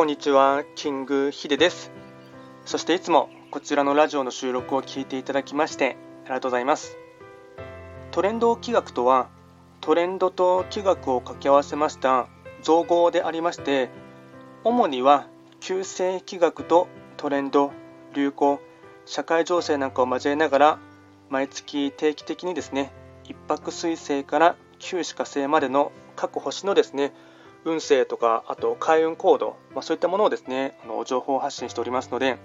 こんにちは、キングヒデです。そしていつもこちらのラジオの収録を聞いていただきましてありがとうございます。トレンド気学とは、トレンドと気学を掛け合わせました造語でありまして、主には旧世気学とトレンド、流行、社会情勢なんかを交えながら、毎月定期的にですね、一泊水星から旧歯科星までの各星のですね、運勢とか、あと開運コード、まあ、そういったものをですね、あの情報発信しておりますので、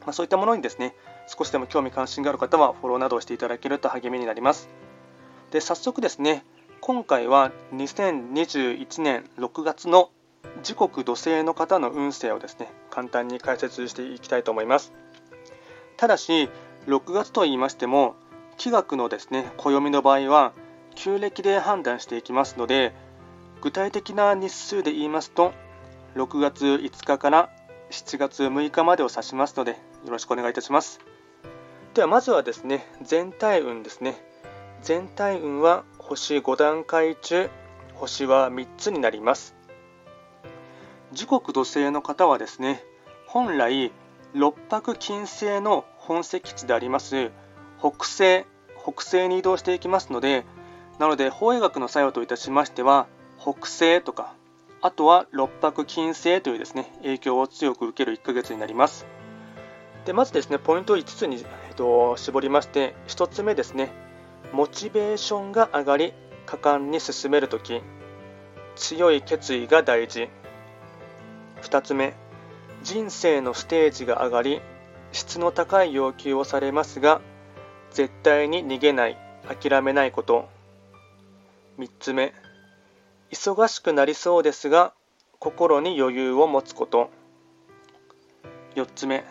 まあ、そういったものにですね、少しでも興味関心がある方はフォローなどをしていただけると励みになります。で、早速ですね、今回は2021年6月の時刻土星の方の運勢をですね、簡単に解説していきたいと思います。ただし、6月と言いましても、気学のですね、暦の場合は、旧暦で判断していきますので、具体的な日数で言いますと、6月5日から7月6日までを指しますので、よろしくお願いいたします。では、まずはですね、全体運ですね。全体運は星5段階中、星は3つになります。時刻土星の方はですね、本来、六白金星の本石地であります北西、北西に移動していきますので、なので、法医学の作用といたしましては、北西とか、あとは六白金星というですね、影響を強く受ける1ヶ月になります。でまずですね、ポイントを5つに、えっと、絞りまして、1つ目ですね、モチベーションが上がり、果敢に進めるとき、強い決意が大事。2つ目、人生のステージが上がり、質の高い要求をされますが、絶対に逃げない、諦めないこと。3つ目、忙しくなりそうですが心に余裕を持つこと。4つ目。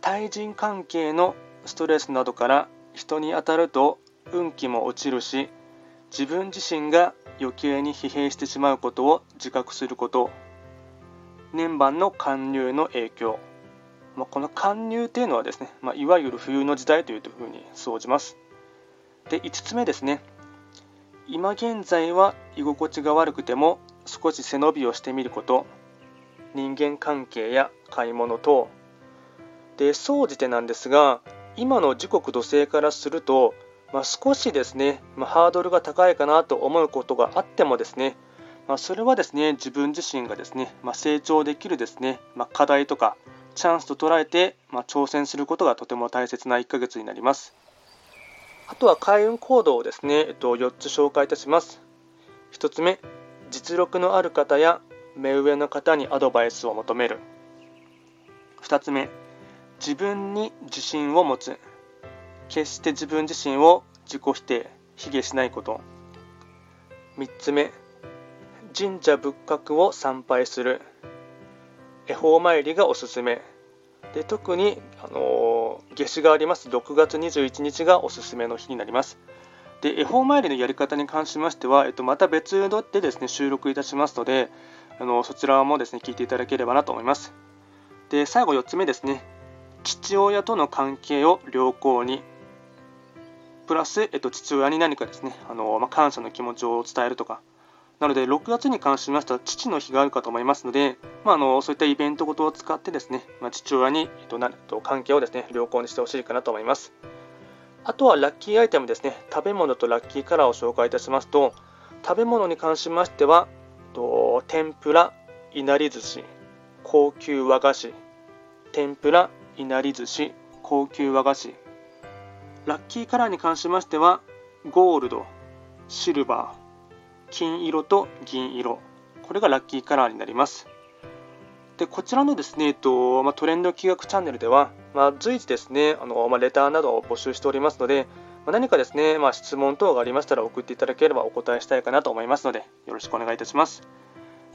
対人関係のストレスなどから人に当たると運気も落ちるし自分自身が余計に疲弊してしまうことを自覚すること。年番の貫入の影響、まあ、この貫入というのはですね、まあ、いわゆる冬の時代というふうに総じます。で5つ目ですね。今現在は居心地が悪くても少し背伸びをしてみること人間関係や買い物等で総じてなんですが今の時刻土星からすると、まあ、少しですね、まあ、ハードルが高いかなと思うことがあってもですね、まあ、それはですね自分自身がですね、ま成長できるですね、ま課題とかチャンスと捉えて、ま挑戦することがとても大切な1ヶ月になります。あとは開運行動をですね、えっと、4つ紹介いたします。1つ目、実力のある方や目上の方にアドバイスを求める。2つ目、自分に自信を持つ。決して自分自身を自己否定、卑下しないこと。3つ目、神社仏閣を参拝する。恵方参りがおすすめ。で特に、あのー、夏至があります6月21日がおすすめの日になります。で恵方参りのやり方に関しましては、えっと、また別でですね収録いたしますので、あのそちらもですね聞いていただければなと思います。で最後4つ目ですね、父親との関係を良好に、プラス、えっと、父親に何かですね、あのまあ、感謝の気持ちを伝えるとか、なので、6月に関しましては、父の日があるかと思いますので、まあ、あのそういったイベントごとを使ってですね、まあ、父親に、えっと、なと関係をですね良好にしてほしいかなと思います。あとはラッキーアイテムですね、食べ物とラッキーカラーを紹介いたしますと、食べ物に関しましては、と天ぷら、いなり寿司、高級和菓子、天ぷら、いなり寿司、高級和菓子。ラッキーカラーに関しましては、ゴールド、シルバー、金色と銀色。これがラッキーカラーになります。で、こちらのですね、えっと、まあ、トレンド企画チャンネルでは、まあ、随時ですね、あの、まあ、レターなどを募集しておりますので、ま、何かですね、ま、質問等がありましたら送っていただければお答えしたいかなと思いますので、よろしくお願いいたします。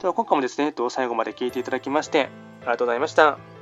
では、今回もですね、えっと、最後まで聞いていただきまして、ありがとうございました。